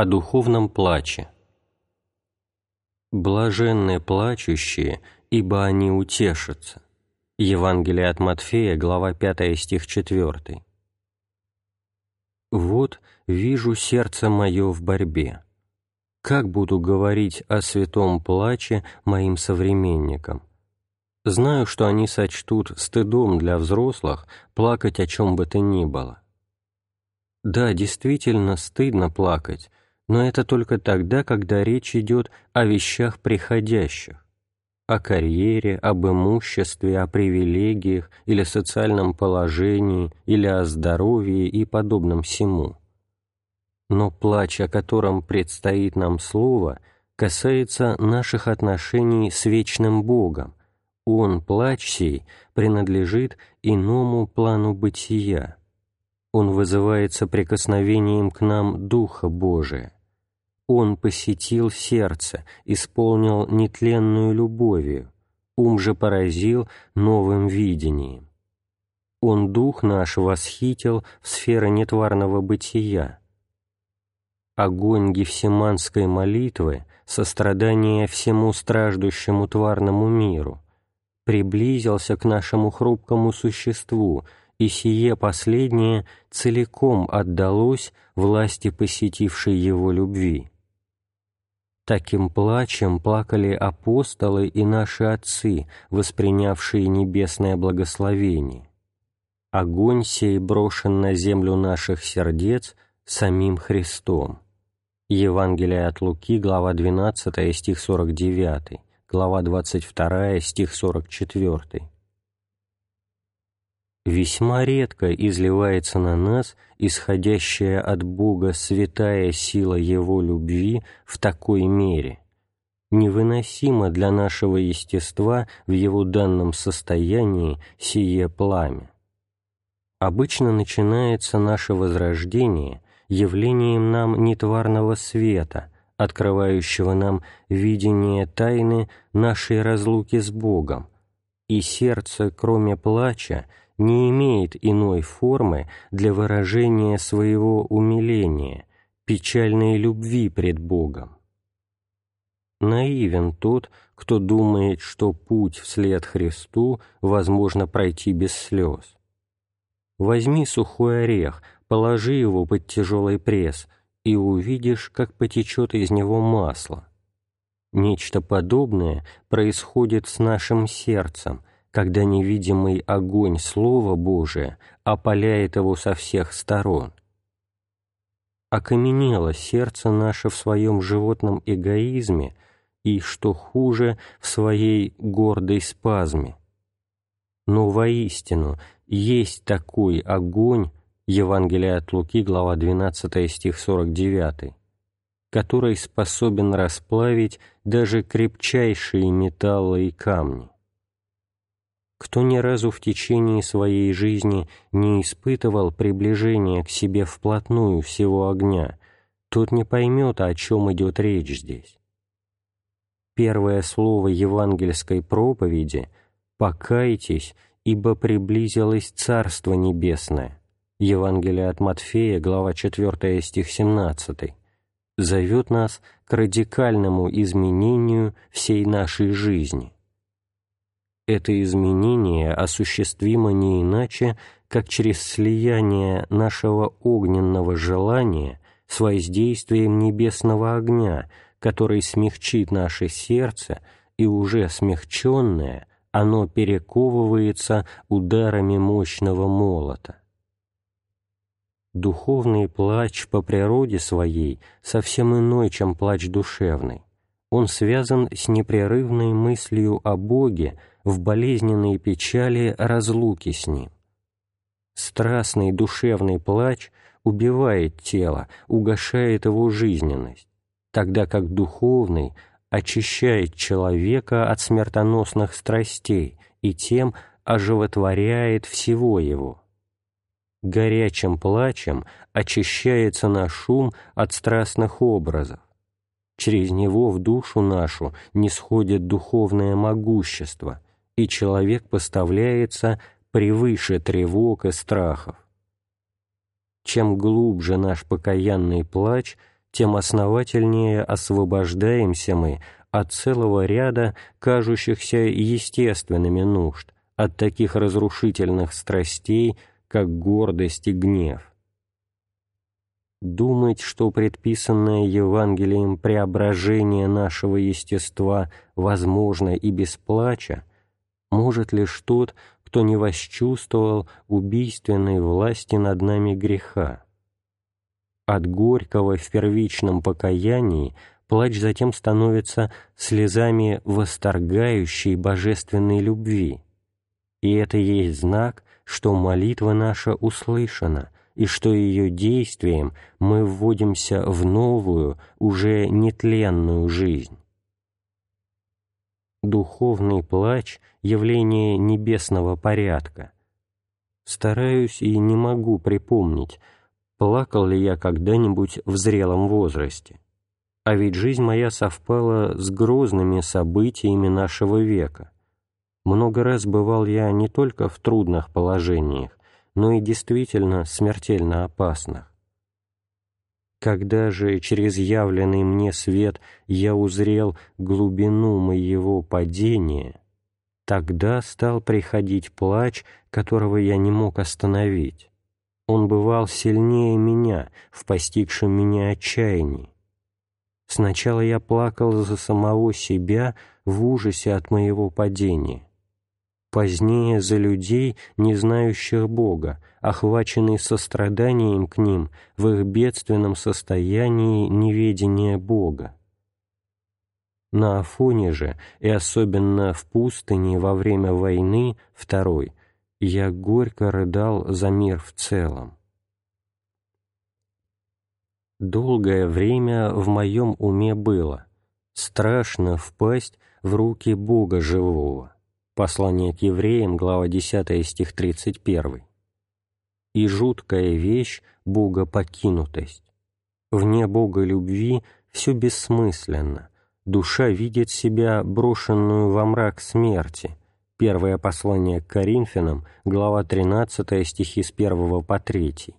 О духовном плаче. «Блаженны плачущие, ибо они утешатся». Евангелие от Матфея, глава 5, стих 4. «Вот вижу сердце мое в борьбе. Как буду говорить о святом плаче моим современникам? Знаю, что они сочтут стыдом для взрослых плакать о чем бы то ни было. Да, действительно стыдно плакать, но это только тогда, когда речь идет о вещах приходящих, о карьере, об имуществе, о привилегиях или социальном положении, или о здоровье и подобном всему. Но плач, о котором предстоит нам слово, касается наших отношений с вечным Богом. Он, плач сей, принадлежит иному плану бытия. Он вызывается прикосновением к нам Духа Божия. Он посетил сердце, исполнил нетленную любовью, ум же поразил новым видением. Он дух наш восхитил в сферы нетварного бытия. Огонь гефсиманской молитвы, сострадание всему страждущему тварному миру, приблизился к нашему хрупкому существу, и сие последнее целиком отдалось власти посетившей его любви. Таким плачем плакали апостолы и наши отцы, воспринявшие небесное благословение. Огонь сей брошен на землю наших сердец самим Христом. Евангелие от Луки, глава 12, стих 49, глава 22, стих 44 весьма редко изливается на нас исходящая от Бога святая сила Его любви в такой мере, невыносимо для нашего естества в его данном состоянии сие пламя. Обычно начинается наше возрождение явлением нам нетварного света, открывающего нам видение тайны нашей разлуки с Богом, и сердце, кроме плача, не имеет иной формы для выражения своего умиления, печальной любви пред Богом. Наивен тот, кто думает, что путь вслед Христу возможно пройти без слез. Возьми сухой орех, положи его под тяжелый пресс, и увидишь, как потечет из него масло. Нечто подобное происходит с нашим сердцем, когда невидимый огонь Слова Божия опаляет его со всех сторон. Окаменело сердце наше в своем животном эгоизме и, что хуже, в своей гордой спазме. Но воистину есть такой огонь, Евангелие от Луки, глава 12, стих 49, который способен расплавить даже крепчайшие металлы и камни. Кто ни разу в течение своей жизни не испытывал приближения к себе вплотную всего огня, тот не поймет, о чем идет речь здесь. Первое слово евангельской проповеди «покайтесь, ибо приблизилось Царство Небесное» Евангелие от Матфея, глава 4, стих 17, зовет нас к радикальному изменению всей нашей жизни это изменение осуществимо не иначе, как через слияние нашего огненного желания с воздействием небесного огня, который смягчит наше сердце, и уже смягченное, оно перековывается ударами мощного молота. Духовный плач по природе своей совсем иной, чем плач душевный. Он связан с непрерывной мыслью о Боге, в болезненной печали разлуки с ним. Страстный душевный плач убивает тело, угошает его жизненность, тогда как духовный очищает человека от смертоносных страстей и тем оживотворяет всего его. Горячим плачем очищается наш ум от страстных образов. Через него в душу нашу не сходит духовное могущество, и человек поставляется превыше тревог и страхов. Чем глубже наш покаянный плач, тем основательнее освобождаемся мы от целого ряда кажущихся естественными нужд, от таких разрушительных страстей, как гордость и гнев. Думать, что предписанное Евангелием преображение нашего естества возможно и без плача, может лишь тот, кто не восчувствовал убийственной власти над нами греха. От горького в первичном покаянии плач затем становится слезами восторгающей божественной любви, и это есть знак, что молитва наша услышана, и что ее действием мы вводимся в новую, уже нетленную жизнь. Духовный плач — явление небесного порядка. Стараюсь и не могу припомнить, плакал ли я когда-нибудь в зрелом возрасте. А ведь жизнь моя совпала с грозными событиями нашего века — много раз бывал я не только в трудных положениях, но и действительно смертельно опасных. Когда же через явленный мне свет я узрел глубину моего падения, тогда стал приходить плач, которого я не мог остановить. Он бывал сильнее меня в постигшем меня отчаянии. Сначала я плакал за самого себя в ужасе от моего падения позднее за людей, не знающих Бога, охваченный состраданием к ним в их бедственном состоянии неведения Бога. На Афоне же, и особенно в пустыне во время войны, второй, я горько рыдал за мир в целом. Долгое время в моем уме было страшно впасть в руки Бога живого Послание к евреям, глава 10, стих 31. «И жуткая вещь — Бога покинутость. Вне Бога любви все бессмысленно. Душа видит себя брошенную во мрак смерти». Первое послание к Коринфянам, глава 13, стихи с 1 по 3.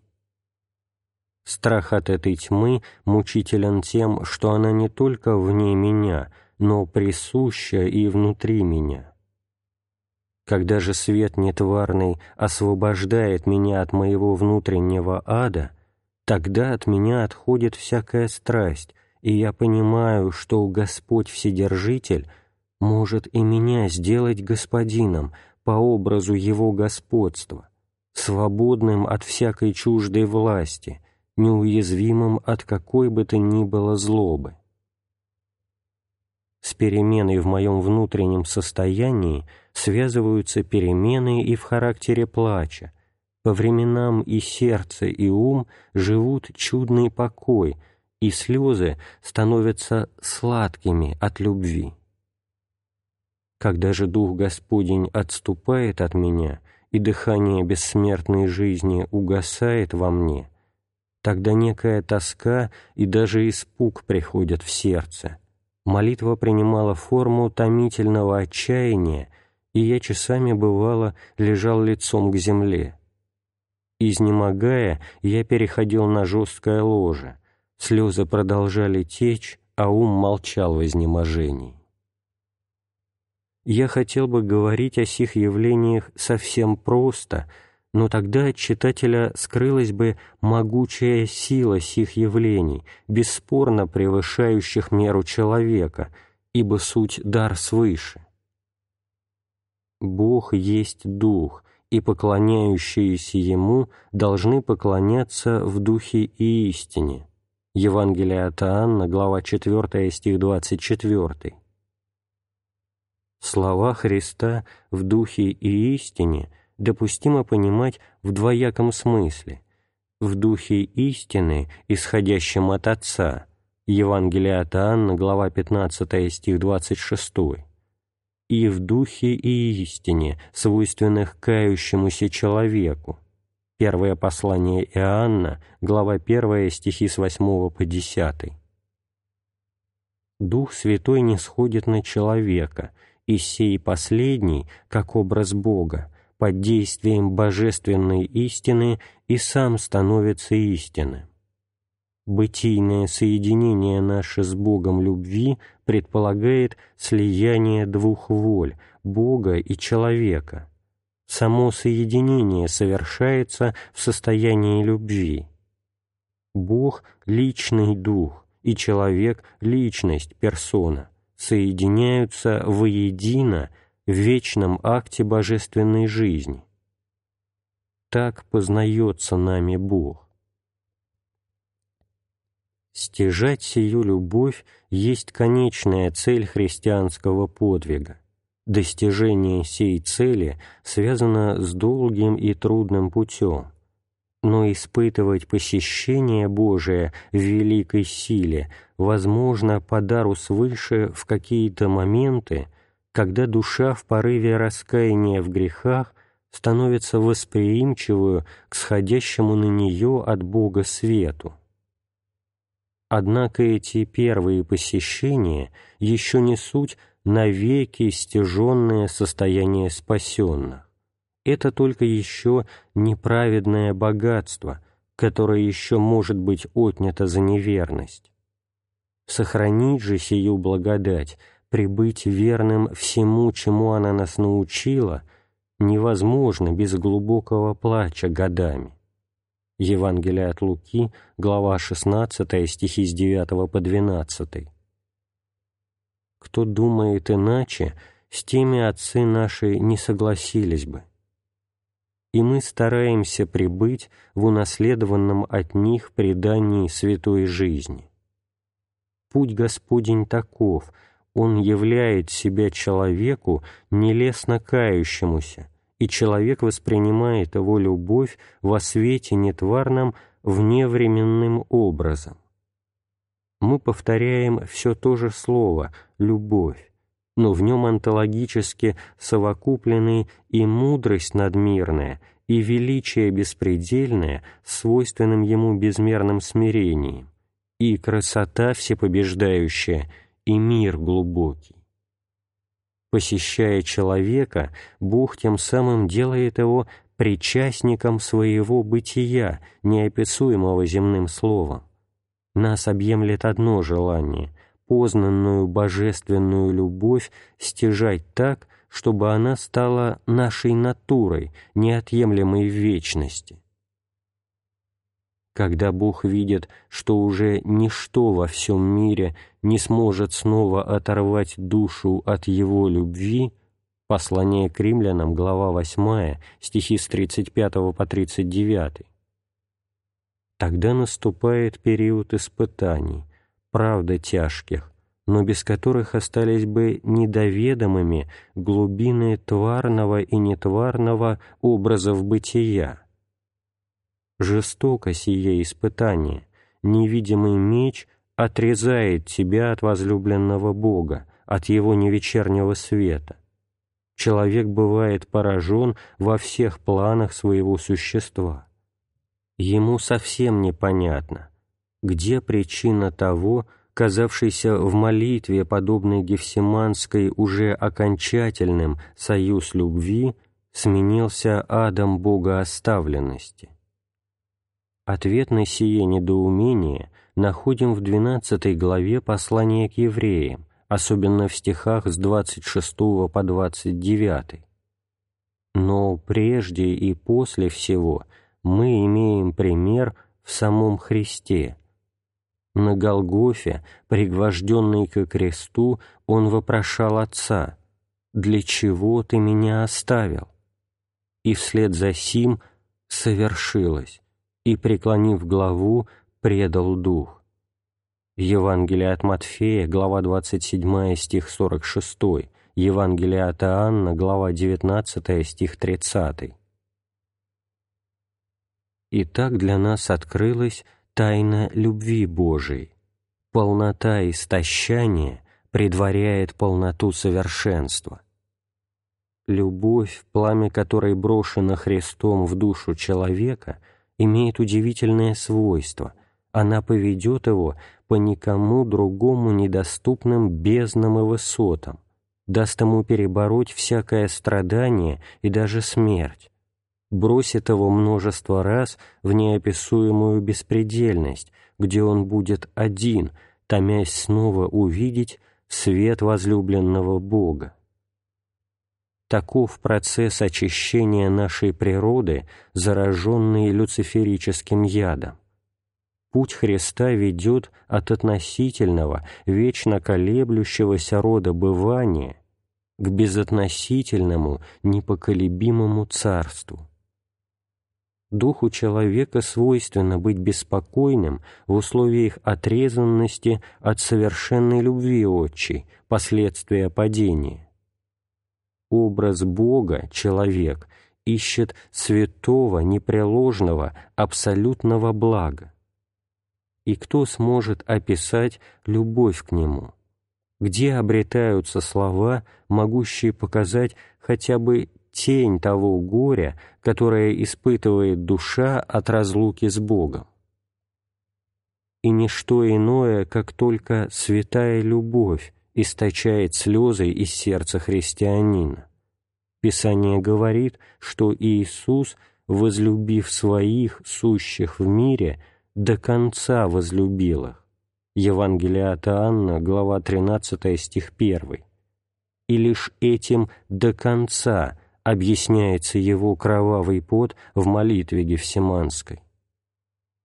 Страх от этой тьмы мучителен тем, что она не только вне меня, но присуща и внутри меня. Когда же свет нетварный освобождает меня от моего внутреннего ада, тогда от меня отходит всякая страсть, и я понимаю, что Господь Вседержитель может и меня сделать господином по образу Его господства, свободным от всякой чуждой власти, неуязвимым от какой бы то ни было злобы. С переменой в моем внутреннем состоянии связываются перемены и в характере плача. По временам и сердце, и ум живут чудный покой, и слезы становятся сладкими от любви. Когда же Дух Господень отступает от меня, и дыхание бессмертной жизни угасает во мне, тогда некая тоска и даже испуг приходят в сердце — молитва принимала форму томительного отчаяния, и я часами, бывало, лежал лицом к земле. Изнемогая, я переходил на жесткое ложе, слезы продолжали течь, а ум молчал в изнеможении. Я хотел бы говорить о сих явлениях совсем просто — но тогда от читателя скрылась бы могучая сила сих явлений, бесспорно превышающих меру человека, ибо суть дар свыше. Бог есть Дух, и поклоняющиеся Ему должны поклоняться в Духе и истине. Евангелие от Иоанна, глава 4, стих 24. Слова Христа в Духе и истине – допустимо понимать в двояком смысле, в духе истины, исходящем от Отца, Евангелие от Иоанна, глава 15, стих 26, и в духе и истине, свойственных кающемуся человеку, Первое послание Иоанна, глава 1, стихи с 8 по 10. Дух Святой не сходит на человека, и сей последний, как образ Бога, под действием божественной истины и сам становится истинным. бытийное соединение наше с Богом любви предполагает слияние двух воль – Бога и человека. Само соединение совершается в состоянии любви. Бог – личный дух, и человек – личность, персона, соединяются воедино в вечном акте божественной жизни. Так познается нами Бог. Стяжать сию любовь есть конечная цель христианского подвига. Достижение сей цели связано с долгим и трудным путем, но испытывать посещение Божие в великой силе возможно по дару свыше в какие-то моменты, когда душа в порыве раскаяния в грехах становится восприимчивую к сходящему на нее от Бога свету. Однако эти первые посещения еще не суть навеки стяженное состояние спасенных. Это только еще неправедное богатство, которое еще может быть отнято за неверность. Сохранить же сию благодать, прибыть верным всему, чему она нас научила, невозможно без глубокого плача годами. Евангелие от Луки, глава 16, стихи с 9 по 12. Кто думает иначе, с теми отцы наши не согласились бы. И мы стараемся прибыть в унаследованном от них предании святой жизни. Путь Господень таков, Он являет себя человеку, нелестно кающемуся, и человек воспринимает его любовь во свете нетварном вневременным образом. Мы повторяем все то же слово «любовь», но в нем онтологически совокуплены и мудрость надмирная, и величие беспредельное, свойственным ему безмерным смирением, и красота всепобеждающая, и мир глубокий. Посещая человека, Бог тем самым делает его причастником своего бытия, неописуемого земным словом. Нас объемлет одно желание — познанную божественную любовь стяжать так, чтобы она стала нашей натурой, неотъемлемой в вечности. Когда Бог видит, что уже ничто во всем мире не сможет снова оторвать душу от Его любви, послание к римлянам, глава 8, стихи с 35 по 39, тогда наступает период испытаний, правда тяжких, но без которых остались бы недоведомыми глубины тварного и нетварного образов бытия, Жестоко сие испытание, невидимый меч отрезает тебя от возлюбленного Бога, от Его невечернего света. Человек бывает поражен во всех планах своего существа. Ему совсем непонятно, где причина того, казавшийся в молитве, подобной Гефсиманской, уже окончательным союз любви, сменился адом богооставленности. Ответ на сие недоумение находим в 12 главе послания к евреям, особенно в стихах с 26 по 29. Но прежде и после всего мы имеем пример в самом Христе. На Голгофе, пригвожденный ко кресту, он вопрошал Отца, «Для чего ты меня оставил?» И вслед за сим совершилось и, преклонив главу, предал дух. Евангелие от Матфея, глава 27, стих 46, Евангелие от Иоанна, глава 19, стих 30. Итак, для нас открылась тайна любви Божией. Полнота истощания предваряет полноту совершенства. Любовь, пламя которой брошено Христом в душу человека – имеет удивительное свойство. Она поведет его по никому другому недоступным безднам и высотам, даст ему перебороть всякое страдание и даже смерть, бросит его множество раз в неописуемую беспредельность, где он будет один, томясь снова увидеть свет возлюбленного Бога. Таков процесс очищения нашей природы, зараженной люциферическим ядом. Путь Христа ведет от относительного, вечно колеблющегося рода бывания к безотносительному, непоколебимому царству. Духу человека свойственно быть беспокойным в условиях отрезанности от совершенной любви отчей, последствия падения. Образ Бога, человек, ищет святого, непреложного, абсолютного блага. И кто сможет описать любовь к Нему? Где обретаются слова, могущие показать хотя бы тень того горя, которое испытывает душа от разлуки с Богом. И ничто иное, как только святая любовь, источает слезы из сердца христианина. Писание говорит, что Иисус, возлюбив своих, сущих в мире, до конца возлюбил их. Евангелие от Иоанна, глава 13, стих 1. И лишь этим до конца объясняется его кровавый пот в молитве Гефсиманской.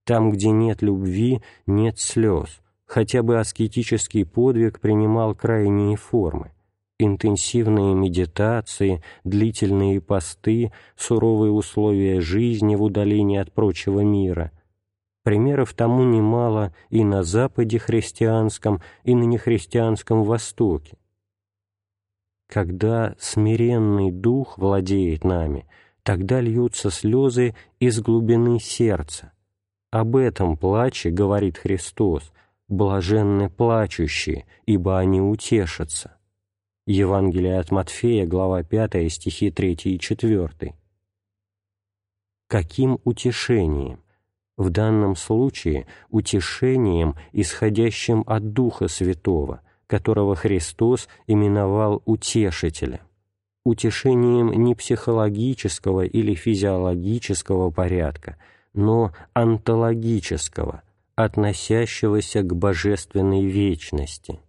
Там, где нет любви, нет слез, хотя бы аскетический подвиг принимал крайние формы. Интенсивные медитации, длительные посты, суровые условия жизни в удалении от прочего мира. Примеров тому немало и на Западе христианском, и на нехристианском Востоке. Когда смиренный дух владеет нами, тогда льются слезы из глубины сердца. Об этом плаче, говорит Христос, блаженны плачущие, ибо они утешатся. Евангелие от Матфея, глава 5, стихи 3 и 4. Каким утешением? В данном случае утешением, исходящим от Духа Святого – которого Христос именовал утешителем, утешением не психологического или физиологического порядка, но онтологического, относящегося к божественной вечности.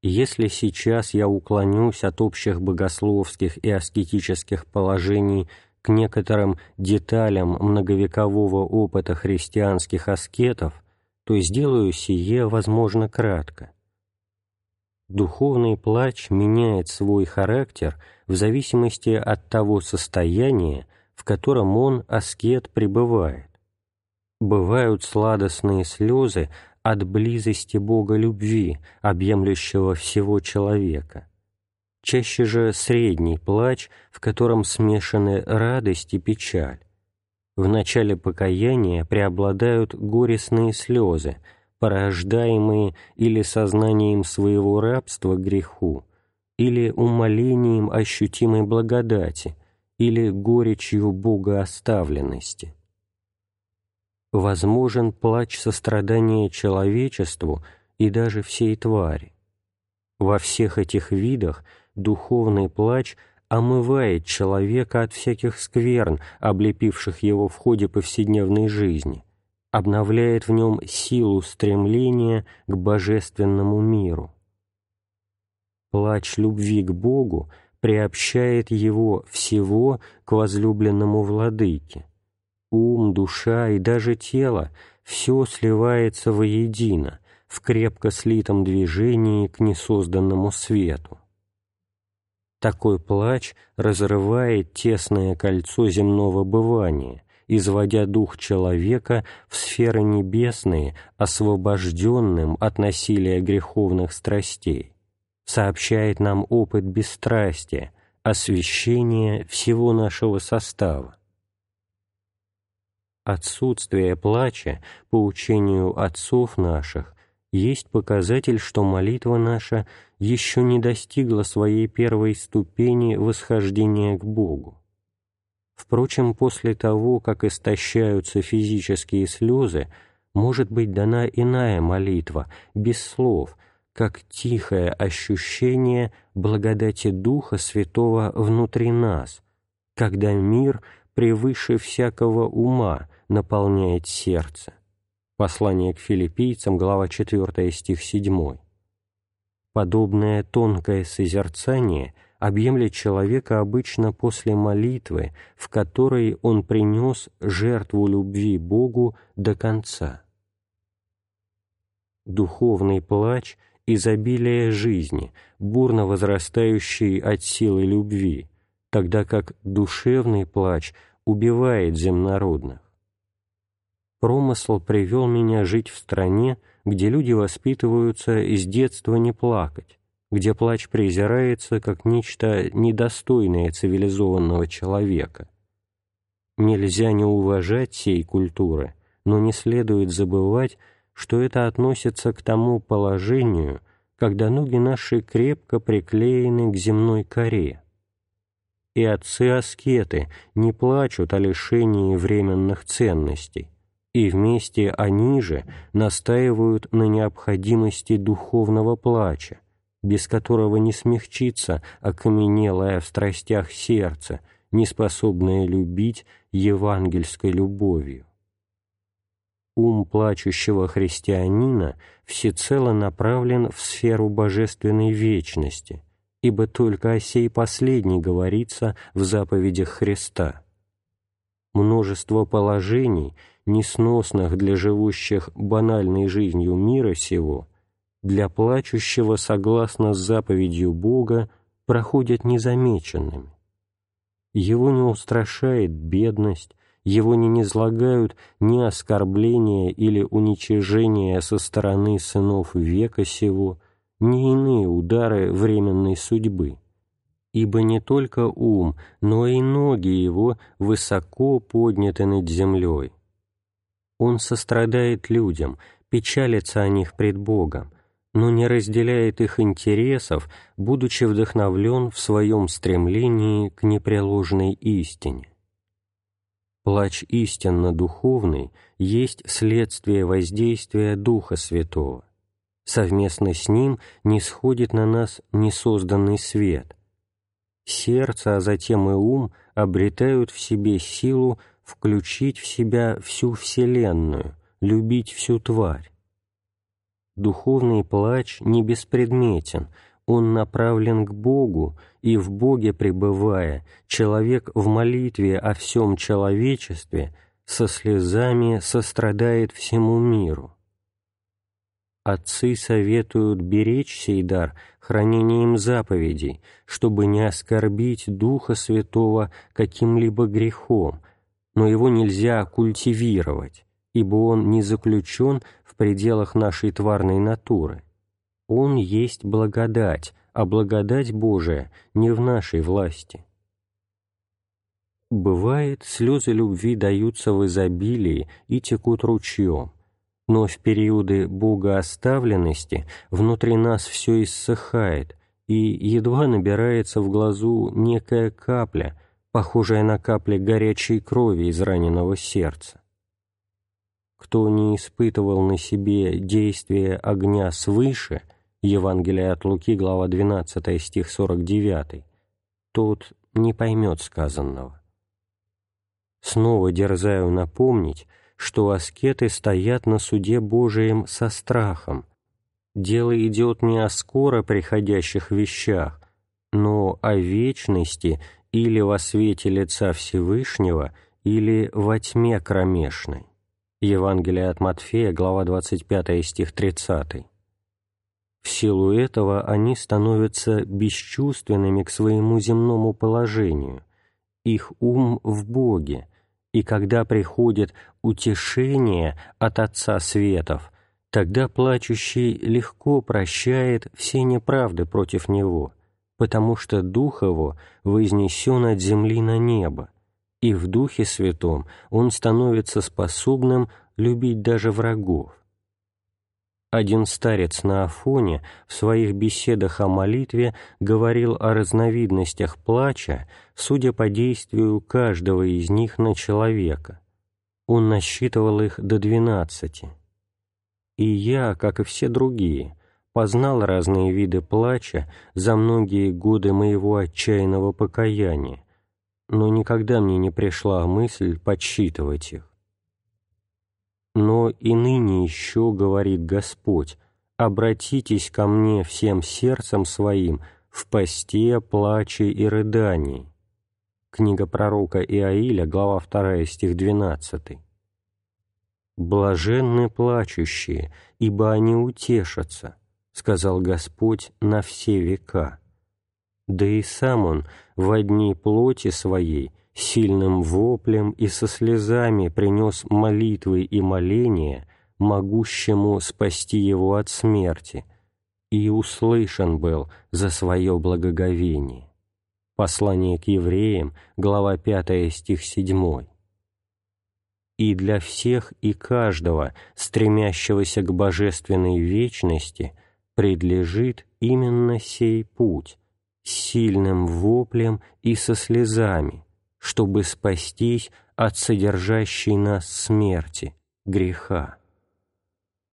Если сейчас я уклонюсь от общих богословских и аскетических положений к некоторым деталям многовекового опыта христианских аскетов, то сделаю сие, возможно, кратко. Духовный плач меняет свой характер в зависимости от того состояния, в котором он, аскет, пребывает. Бывают сладостные слезы от близости Бога любви, объемлющего всего человека. Чаще же средний плач, в котором смешаны радость и печаль. В начале покаяния преобладают горестные слезы – порождаемые или сознанием своего рабства греху, или умолением ощутимой благодати, или горечью богооставленности. Возможен плач сострадания человечеству и даже всей твари. Во всех этих видах духовный плач омывает человека от всяких скверн, облепивших его в ходе повседневной жизни, обновляет в нем силу стремления к божественному миру. Плач любви к Богу приобщает его всего к возлюбленному владыке. Ум, душа и даже тело — все сливается воедино, в крепко слитом движении к несозданному свету. Такой плач разрывает тесное кольцо земного бывания, изводя дух человека в сферы небесные, освобожденным от насилия греховных страстей, сообщает нам опыт бесстрастия, освящение всего нашего состава. Отсутствие плача, по учению отцов наших, есть показатель, что молитва наша еще не достигла своей первой ступени восхождения к Богу. Впрочем, после того, как истощаются физические слезы, может быть дана иная молитва, без слов, как тихое ощущение благодати Духа Святого внутри нас, когда мир превыше всякого ума наполняет сердце. Послание к филиппийцам, глава 4, стих 7. Подобное тонкое созерцание объемлет человека обычно после молитвы, в которой он принес жертву любви Богу до конца. Духовный плач – изобилие жизни, бурно возрастающий от силы любви, тогда как душевный плач убивает земнородных. Промысл привел меня жить в стране, где люди воспитываются из детства не плакать, где плач презирается как нечто недостойное цивилизованного человека. Нельзя не уважать сей культуры, но не следует забывать, что это относится к тому положению, когда ноги наши крепко приклеены к земной коре. И отцы-аскеты не плачут о лишении временных ценностей, и вместе они же настаивают на необходимости духовного плача, без которого не смягчится окаменелое в страстях сердце, неспособное любить евангельской любовью. Ум плачущего христианина всецело направлен в сферу божественной вечности, ибо только о сей последней говорится в заповедях Христа. Множество положений – несносных для живущих банальной жизнью мира сего, для плачущего согласно с заповедью Бога проходят незамеченными. Его не устрашает бедность, его не низлагают ни оскорбления или уничижения со стороны сынов века сего, ни иные удары временной судьбы. Ибо не только ум, но и ноги его высоко подняты над землей, он сострадает людям, печалится о них пред Богом, но не разделяет их интересов, будучи вдохновлен в своем стремлении к непреложной истине. Плач истинно духовный есть следствие воздействия Духа Святого. Совместно с ним не сходит на нас несозданный свет. Сердце, а затем и ум обретают в себе силу включить в себя всю Вселенную, любить всю тварь. Духовный плач не беспредметен, он направлен к Богу, и в Боге пребывая, человек в молитве о всем человечестве со слезами сострадает всему миру. Отцы советуют беречь сей дар хранением заповедей, чтобы не оскорбить Духа Святого каким-либо грехом, но его нельзя культивировать, ибо он не заключен в пределах нашей тварной натуры. Он есть благодать, а благодать Божия не в нашей власти. Бывает, слезы любви даются в изобилии и текут ручьем, но в периоды богооставленности внутри нас все иссыхает, и едва набирается в глазу некая капля – похожая на капли горячей крови из раненого сердца. Кто не испытывал на себе действие огня свыше, Евангелие от Луки, глава 12, стих 49, тот не поймет сказанного. Снова дерзаю напомнить, что аскеты стоят на суде Божием со страхом. Дело идет не о скоро приходящих вещах, но о вечности или во свете лица Всевышнего, или во тьме кромешной. Евангелие от Матфея, глава 25, стих 30. В силу этого они становятся бесчувственными к своему земному положению, их ум в Боге, и когда приходит утешение от Отца Светов, тогда плачущий легко прощает все неправды против него – потому что Дух Его вознесен от земли на небо, и в Духе Святом Он становится способным любить даже врагов. Один старец на Афоне в своих беседах о молитве говорил о разновидностях плача, судя по действию каждого из них на человека. Он насчитывал их до двенадцати. И я, как и все другие, познал разные виды плача за многие годы моего отчаянного покаяния, но никогда мне не пришла мысль подсчитывать их. Но и ныне еще, говорит Господь, обратитесь ко мне всем сердцем своим в посте, плаче и рыдании. Книга пророка Иаиля, глава 2, стих 12. «Блаженны плачущие, ибо они утешатся», — сказал Господь на все века. Да и сам Он в дни плоти Своей сильным воплем и со слезами принес молитвы и моления могущему спасти его от смерти, и услышан был за свое благоговение. Послание к евреям, глава 5, стих 7 и для всех и каждого, стремящегося к божественной вечности, предлежит именно сей путь, с сильным воплем и со слезами, чтобы спастись от содержащей нас смерти, греха.